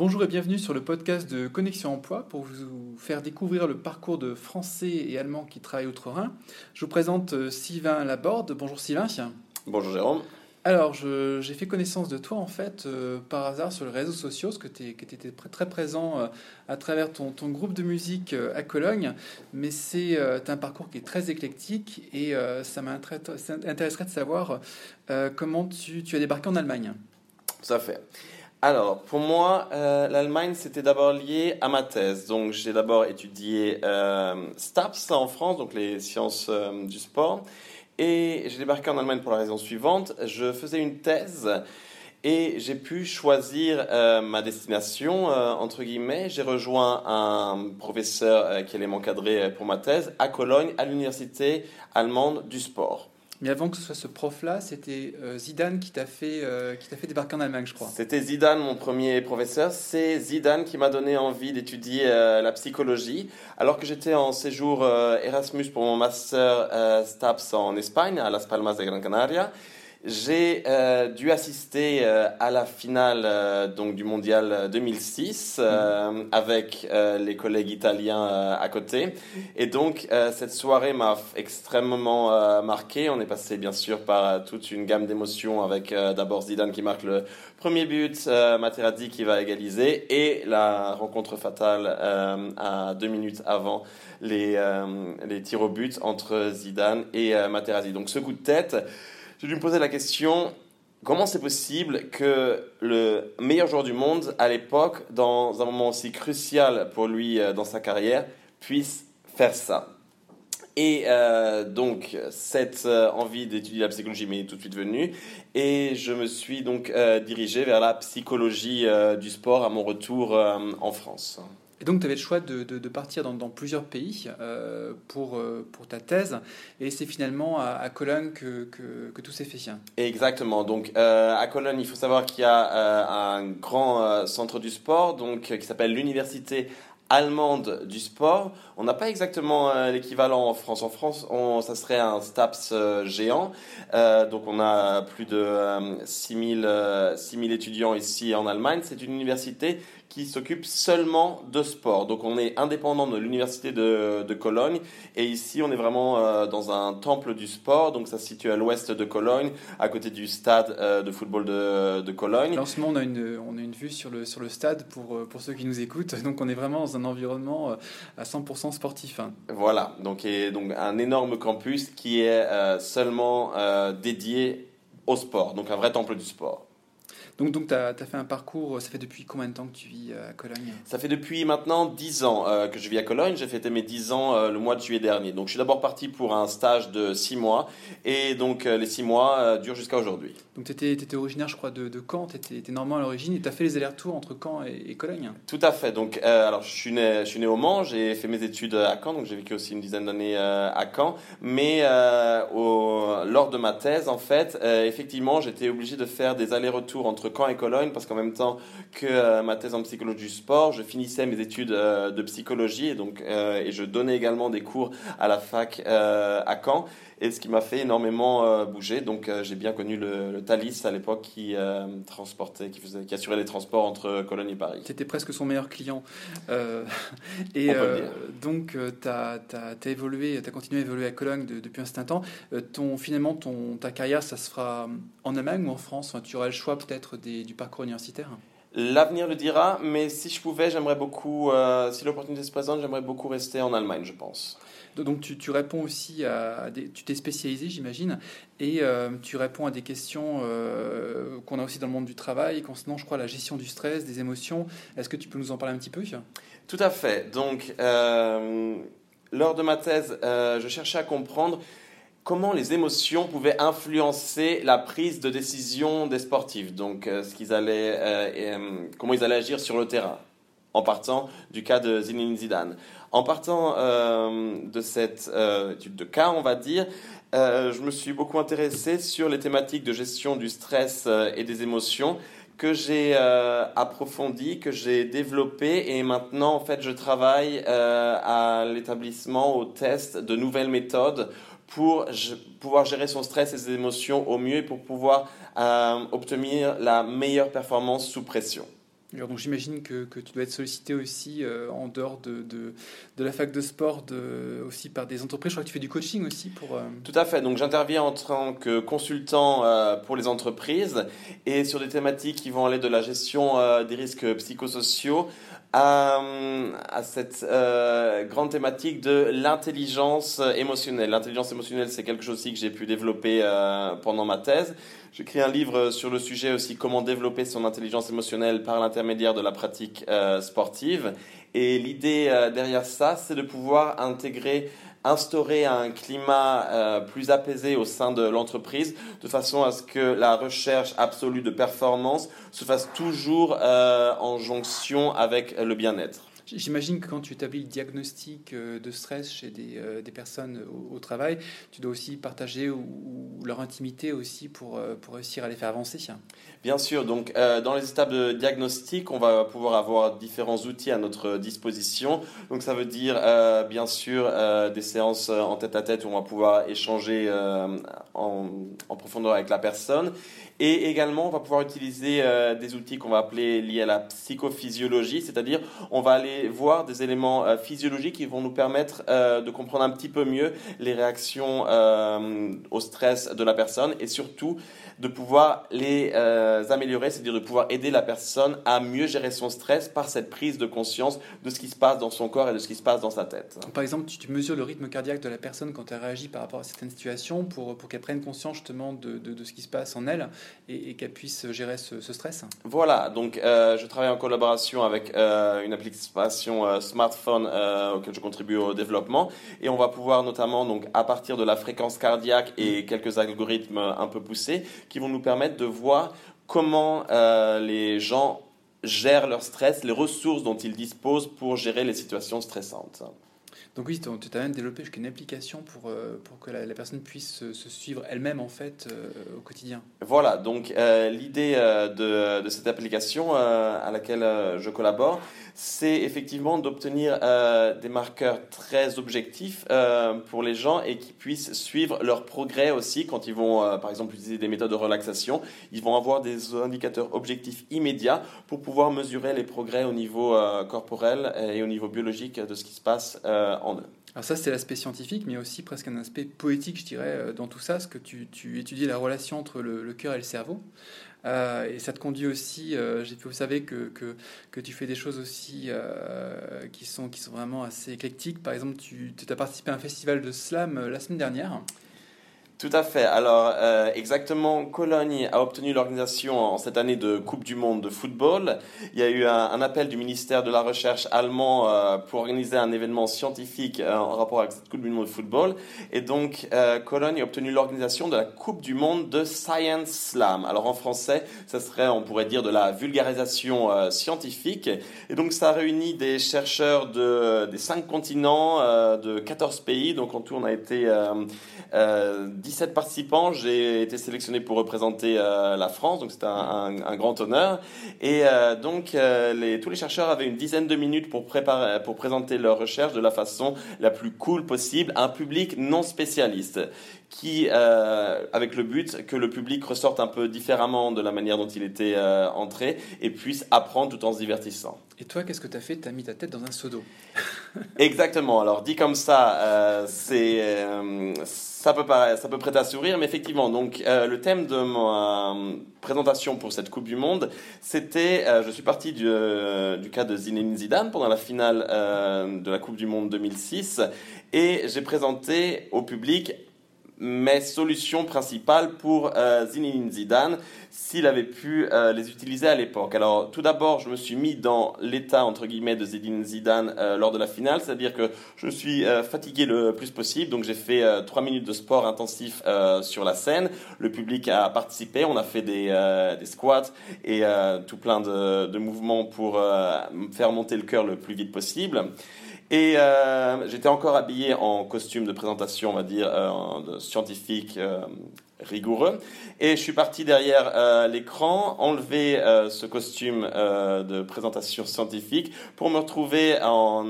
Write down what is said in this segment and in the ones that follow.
Bonjour et bienvenue sur le podcast de Connexion Emploi pour vous faire découvrir le parcours de Français et Allemands qui travaillent outre-Rhin. Je vous présente euh, Sylvain Laborde. Bonjour Sylvain. Bonjour Jérôme. Alors, j'ai fait connaissance de toi en fait euh, par hasard sur les réseaux sociaux, parce que tu étais très présent euh, à travers ton, groupe de musique à Cologne, mais c'est un parcours qui est très éclectique et ça m'intéresserait de savoir comment tu, tu as débarqué en Allemagne. À fait. Alors, pour moi, euh, l'Allemagne, c'était d'abord lié à ma thèse. Donc, j'ai d'abord étudié euh, STAPS en France, donc les sciences euh, du sport. Et j'ai débarqué en Allemagne pour la raison suivante. Je faisais une thèse et j'ai pu choisir ma destination, entre guillemets. J'ai rejoint un professeur qui allait m'encadrer pour ma thèse à Cologne, à l'université allemande du sport. Mais avant que ce soit ce prof-là, c'était euh, Zidane qui t'a fait, euh, fait débarquer en Allemagne, je crois. C'était Zidane, mon premier professeur. C'est Zidane qui m'a donné envie d'étudier euh, la psychologie. Alors que j'étais en séjour Erasmus pour mon master STAPS en Espagne, à Las Palmas de Gran Canaria. J'ai euh, dû assister euh, à la finale euh, donc du mondial 2006 avec les collègues italiens à côté. Et donc cette soirée m'a extrêmement marqué. On est passé bien sûr par toute une gamme d'émotions avec d'abord Zidane qui marque le premier but, Materazzi qui va égaliser et la rencontre fatale à deux minutes avant les, les tirs au but entre Zidane et Materazzi. Donc ce coup de tête je lui me posais la question comment c'est possible que le meilleur joueur du monde à l'époque, dans un moment aussi crucial pour lui euh, dans sa carrière, puisse faire ça? Et euh, donc, cette euh, envie d'étudier la psychologie m'est tout de suite venue. Et je me suis donc dirigé vers la psychologie du sport à mon retour en France. Et donc, tu avais le choix de, partir dans, plusieurs pays euh, pour, euh, pour ta thèse. Et c'est finalement à, Cologne que, que, tout s'est fait. Exactement. Donc, euh, à Cologne, il faut savoir qu'il y a un grand centre du sport donc, qui s'appelle l'Université allemande du sport. On n'a pas exactement l'équivalent en France. En France, on, ça serait un STAPS géant. donc on a plus de 6000, 6000 étudiants ici en Allemagne. C'est une université qui s'occupe seulement de sport. Donc on est indépendant de l'université de, de, Cologne et ici on est vraiment euh, dans un temple du sport. Donc ça se situe à l'ouest de Cologne, à côté du stade euh, de football de, de Cologne. en ce moment on a une, on a une vue sur le, sur le stade pour, euh, pour ceux qui nous écoutent. Donc on est vraiment dans un environnement à 100% sportif. Hein. Voilà, donc, et, donc un énorme campus qui est seulement dédié au sport, donc un vrai temple du sport. Donc, donc tu as, fait un parcours, ça fait depuis combien de temps que tu vis euh, à Cologne? Ça fait depuis maintenant 10 ans euh, que je vis à Cologne. J'ai fêté mes 10 ans euh, le mois de juillet dernier. Donc je suis d'abord parti pour un stage de 6 mois et donc les 6 mois durent jusqu'à aujourd'hui. Donc tu étais, étais, originaire, je crois, de, de Caen, tu étais, normand à l'origine et tu as fait les allers-retours entre Caen et, Cologne? Tout à fait. Donc alors je suis, né, je suis né au Mans, j'ai fait mes études à Caen, donc j'ai vécu aussi une dizaine d'années à Caen. Mais au, lors de ma thèse, en fait, effectivement, j'étais obligé de faire des allers-retours entre Caen et Cologne parce qu'en même temps que euh, ma thèse en psychologie du sport, je finissais mes études euh, de psychologie et donc euh, et je donnais également des cours à la fac à Caen et ce qui m'a fait énormément bouger. Donc j'ai bien connu le, Thalys à l'époque qui transportait, qui faisait, qui assurait les transports entre Cologne et Paris. C'était presque son meilleur client. et donc tu as, évolué, tu as continué à évoluer à Cologne depuis un certain temps. ton finalement ton ta carrière, ça se fera en Allemagne ou en France? Tu auras le choix peut-être du parcours universitaire L'avenir le dira, mais si je pouvais, j'aimerais beaucoup, euh, si l'opportunité se présente, j'aimerais beaucoup rester en Allemagne, je pense. Donc tu, tu réponds aussi à des, tu t'es spécialisé, j'imagine, et euh, tu réponds à des questions euh, qu'on a aussi dans le monde du travail concernant, je crois, la gestion du stress, des émotions. Est-ce que tu peux nous en parler un petit peu Tout à fait. Donc, lors de ma thèse, je cherchais à comprendre comment les émotions pouvaient influencer la prise de décision des sportifs, donc euh, ce qu'ils allaient, euh, euh, comment ils allaient agir sur le terrain, en partant du cas de Zinedine Zidane. En partant de cette étude de cas, on va dire, je me suis beaucoup intéressé sur les thématiques de gestion du stress et des émotions que j'ai approfondi, que j'ai développé et maintenant en fait je travaille à l'établissement, au test de nouvelles méthodes pour pouvoir gérer son stress et ses émotions au mieux et pour pouvoir euh, obtenir la meilleure performance sous pression. donc j'imagine que, que, tu dois être sollicité aussi en dehors de, de, de, la fac de sport, de, aussi par des entreprises. Je crois que tu fais du coaching aussi pour. Tout à fait. Donc j'interviens en tant que consultant pour les entreprises et sur des thématiques qui vont aller de la gestion des risques psychosociaux à, à cette euh, grande thématique de l'intelligence émotionnelle. L'intelligence émotionnelle, c'est quelque chose aussi que j'ai pu développer euh, pendant ma thèse. J'écris un livre sur le sujet aussi comment développer son intelligence émotionnelle par l'intermédiaire de la pratique euh, sportive. Et l'idée euh, derrière ça, c'est de pouvoir intégrer instaurer un climat euh, plus apaisé au sein de l'entreprise, de façon à ce que la recherche absolue de performance se fasse toujours euh, en jonction avec le bien-être. J'imagine que quand tu établis le diagnostic euh, de stress chez des, des personnes au, travail, tu dois aussi partager leur intimité aussi pour, pour réussir à les faire avancer. Bien sûr, donc dans les étapes de diagnostic, on va pouvoir avoir différents outils à notre disposition. Donc ça veut dire bien sûr des séances euh, en tête à tête où on va pouvoir échanger euh, en, profondeur avec la personne. Et également, on va pouvoir utiliser euh, des outils qu'on va appeler liés à la psychophysiologie, c'est-à-dire on va aller voir des éléments physiologiques qui vont nous permettre de comprendre un petit peu mieux les réactions au stress de la personne et surtout de pouvoir les euh, améliorer, c'est-à-dire de pouvoir aider la personne à mieux gérer son stress par cette prise de conscience de ce qui se passe dans son corps et de ce qui se passe dans sa tête. Par exemple, tu, mesures le rythme cardiaque de la personne quand elle réagit par rapport à certaines situations pour, pour qu'elle prenne conscience justement de, de, ce qui se passe en elle et, qu'elle puisse gérer ce, stress. Voilà, donc euh, je travaille en collaboration avec euh, une application smartphone auquel je contribue au développement et on va pouvoir notamment donc à partir de la fréquence cardiaque et quelques algorithmes un peu poussés qui vont nous permettre de voir comment euh, les gens gèrent leur stress, les ressources dont ils disposent pour gérer les situations stressantes. Donc oui, tu as même développé une application pour, euh, pour que la, personne puisse se, suivre elle-même en fait euh, au quotidien. Voilà, donc l'idée de, de, cette application à laquelle je collabore, c'est effectivement d'obtenir euh, des marqueurs très objectifs euh, pour les gens et qui puissent suivre leur progrès aussi quand ils vont, euh, par exemple, utiliser des méthodes de relaxation. Ils vont avoir des indicateurs objectifs immédiats pour pouvoir mesurer les progrès au niveau corporel et au niveau biologique de ce qui se passe Alors ça, c'est l'aspect scientifique, mais aussi presque un aspect poétique, je dirais, dans tout ça, parce que tu, étudies la relation entre le cœur et le cerveau. Euh, et ça te conduit aussi, euh, j'ai pu que, que, que, tu fais des choses aussi euh, qui, sont, qui sont vraiment assez éclectiques. Par exemple, tu, tu as participé à un festival de slam la semaine dernière. Tout à fait. Alors, euh, exactement, Cologne a obtenu l'organisation en cette année de Coupe du Monde de football. Il y a eu un, appel du ministère de la Recherche allemand euh, pour organiser un événement scientifique euh, en rapport avec cette Coupe du Monde de football. Et donc, Cologne a obtenu l'organisation de la Coupe du Monde de Science Slam. Alors, en français, ça serait, on pourrait dire, de la vulgarisation scientifique. Et donc, ça réunit des chercheurs de, des cinq continents, de 14 pays. Donc, en tout, on a été 17 participants. J'ai été sélectionné pour représenter euh, la France, donc c'était un, grand honneur. Et euh, donc, euh, tous les chercheurs avaient une dizaine de minutes pour, pour présenter leurs recherches de la façon la plus cool possible à un public non spécialiste qui, avec le but que le public ressorte un peu différemment de la manière dont il était entré et puisse apprendre tout en se divertissant. Et toi, qu'est-ce que tu as fait? Tu as mis ta tête dans un seau d'eau. Exactement. Alors, dit comme ça, c'est ça peut, ça peut prêter à sourire, mais effectivement, donc euh, le thème de ma euh, présentation pour cette Coupe du Monde, c'était, euh, je suis parti du, du, cas de Zinedine Zidane pendant la finale de la Coupe du Monde 2006, et j'ai présenté au public mes solutions principales pour Zinedine Zidane s'il avait pu euh, les utiliser à l'époque. Alors, tout d'abord, je me suis mis dans l'état, entre guillemets, de Zidane Zidane euh, lors de la finale, c'est-à-dire que je suis euh, fatigué le plus possible, donc j'ai fait trois minutes de sport intensif sur la scène. Le public a participé, on a fait des, squats et tout plein de mouvements pour faire monter le cœur le plus vite possible. Et j'étais encore habillé en costume de présentation, on va dire, de scientifique rigoureux. Et je suis parti derrière euh, l'écran, enlever euh, ce costume euh, de présentation scientifique pour me retrouver en,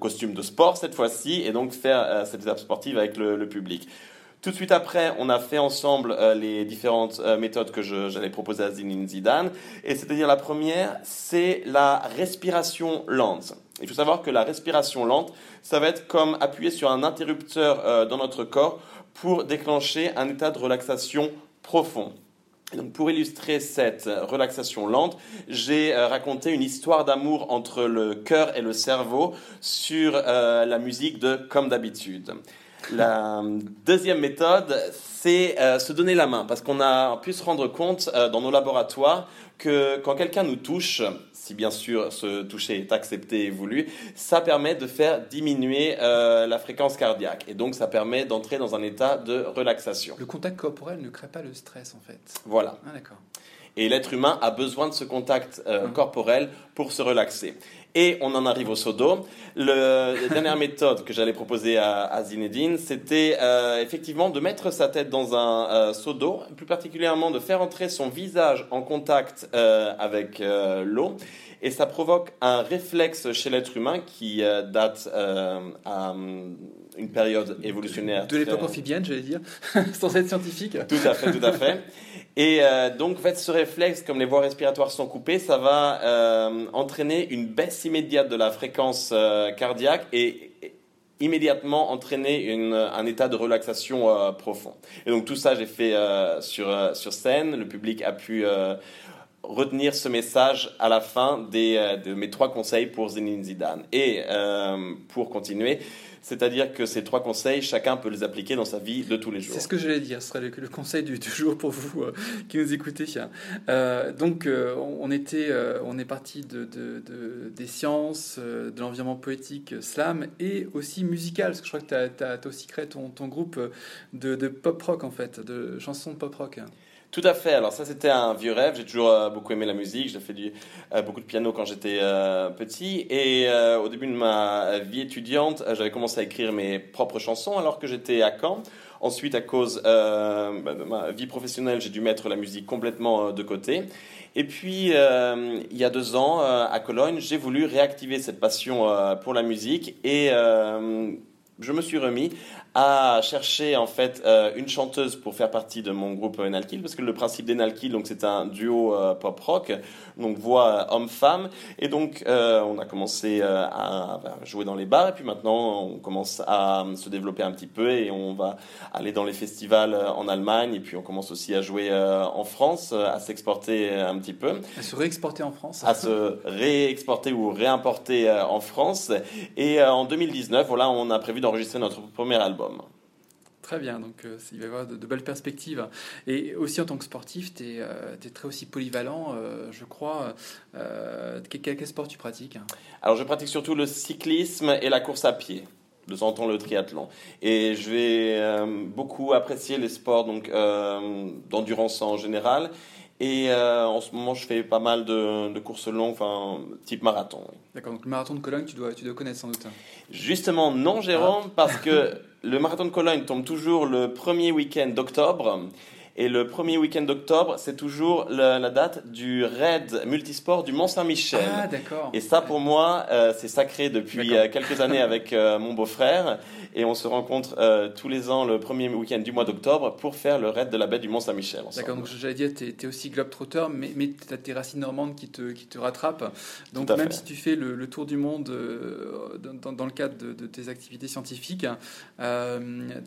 costume de sport cette fois-ci et donc faire cette étape sportive avec le, public. Tout de suite après, on a fait ensemble euh, les différentes euh, méthodes que j'allais proposer à Zinedine Zidane. Et c'est-à-dire la première, c'est la respiration lente. Il faut savoir que la respiration lente, ça va être comme appuyer sur un interrupteur euh, dans notre corps pour déclencher un état de relaxation profond. Donc pour illustrer cette relaxation lente, j'ai raconté une histoire d'amour entre le cœur et le cerveau sur la musique de Comme d'habitude. La deuxième méthode, c'est euh, se donner la main, parce qu'on a pu se rendre compte euh, dans nos laboratoires que quand quelqu'un nous touche, si bien sûr ce toucher est accepté et voulu, ça permet de faire diminuer euh, la fréquence cardiaque. Et donc ça permet d'entrer dans un état de relaxation. Le contact corporel ne crée pas le stress en fait. Voilà. Ah, d'accord. Et l'être humain a besoin de ce contact hum. corporel pour se relaxer. Et on en arrive au sodo. la dernière méthode que j'allais proposer à, Zinedine, c'était euh, effectivement de mettre sa tête dans un euh, seau d'eau, plus particulièrement de faire entrer son visage en contact euh, avec l'eau. Et ça provoque un réflexe chez l'être humain qui date à une période évolutionnaire. De l'époque amphibienne, j'allais dire, sans être scientifique. Tout à fait, tout à fait. Et euh, donc, en fait, ce réflexe, comme les voies respiratoires sont coupées, ça va euh, entraîner une baisse immédiate de la fréquence euh, cardiaque et, immédiatement entraîner une, un état de relaxation profond. Et donc, tout ça, j'ai fait sur, sur scène. Le public a pu retenir ce message à la fin des, de mes trois conseils pour Zinedine Zidane. Et pour continuer, c'est-à-dire que ces trois conseils, chacun peut les appliquer dans sa vie de tous les jours. C'est ce que j'allais dire, ce serait le, conseil du, jour pour vous euh, qui nous écoutez. Euh, donc, euh, on, était, on est parti de, des sciences, de l'environnement poétique, slam, et aussi musical, parce que je crois que tu as, aussi créé ton, ton groupe de, pop rock, en fait, de chansons pop rock. Tout à fait. Alors ça, c'était un vieux rêve. J'ai toujours euh, beaucoup aimé la musique. J'ai fait euh, beaucoup de piano quand j'étais euh, petit. Et au début de ma vie étudiante, j'avais commencé à écrire mes propres chansons alors que j'étais à Caen. Ensuite, à cause bah, de ma vie professionnelle, j'ai dû mettre la musique complètement de côté. Et puis, il y a deux ans, à Cologne, j'ai voulu réactiver cette passion pour la musique et je me suis remis à chercher en fait euh, une chanteuse pour faire partie de mon groupe Enalkill parce que le principe d'Enalkill donc c'est un duo euh, pop rock donc voix homme-femme. Et donc euh, on a commencé à, jouer dans les bars et puis maintenant on commence à se développer un petit peu et on va aller dans les festivals en Allemagne et puis on commence aussi à jouer en France à s'exporter un petit peu. À se réexporter en France. À se réexporter ou réimporter en France. Et en 2019 voilà on a prévu d'enregistrer notre premier album Très bien, donc euh, il va y avoir de, belles perspectives. Et aussi en tant que sportif, tu es, euh, très aussi polyvalent, euh, je crois. Quel, sport tu pratiques Alors je pratique surtout le cyclisme et la course à pied de temps en temps le triathlon. Et je vais beaucoup apprécier les sports donc d'endurance en général. Et en ce moment, je fais pas mal de, courses longues, enfin type marathon. D'accord, donc le marathon de Cologne, tu dois, tu dois connaître sans doute. Justement, non, Jérôme, ah. parce que le marathon de Cologne tombe toujours le premier week-end d'octobre. Et le premier week-end d'octobre, c'est toujours la, date du raid multisport du Mont-Saint-Michel. Ah, d'accord. Et ça, pour moi, euh, c'est sacré depuis euh, quelques années avec euh, mon beau-frère. Et on se rencontre tous les ans le premier week-end du mois d'octobre pour faire le raid de la baie du Mont-Saint-Michel. D'accord, donc j'allais dire, tu es, aussi globe-trotteur, mais, mais tu as tes racines normandes qui te, qui te rattrapent. Donc même si tu fais le, tour du monde dans, dans, le cadre de, de tes activités scientifiques,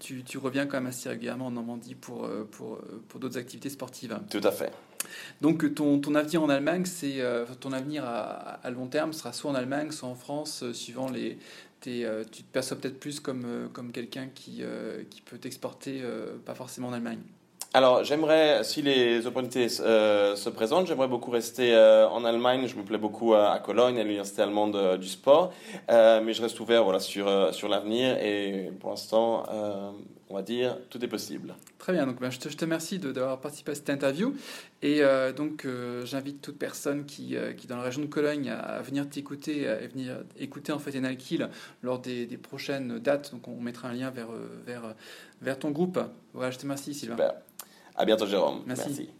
tu, tu, reviens quand même assez régulièrement en Normandie pour, pour pour d'autres activités sportives. Tout à fait. Donc ton, ton avenir en Allemagne, c'est euh, ton avenir à, à, long terme sera soit en Allemagne, soit en France, euh, suivant les. Euh, tu te perçois peut-être plus comme, comme quelqu'un qui, qui peut t'exporter, pas forcément en Allemagne. Alors, j'aimerais, si les opportunités se présentent, j'aimerais beaucoup rester en Allemagne. Je me plais beaucoup à, Cologne, à l'université allemande du sport, mais je reste ouvert voilà, sur, sur l'avenir et pour l'instant, on va dire, tout est possible. Très bien, donc ben, je, te, je, te, remercie d'avoir participé à cette interview. Et euh, donc euh, j'invite toute personne qui, euh, qui, dans la région de Cologne, à, venir t'écouter, à venir écouter en fait Enalkill lors des, des, prochaines dates. Donc on mettra un lien vers, vers, vers ton groupe. Voilà, je te remercie Sylvain. Super. À bientôt Jérôme. Merci.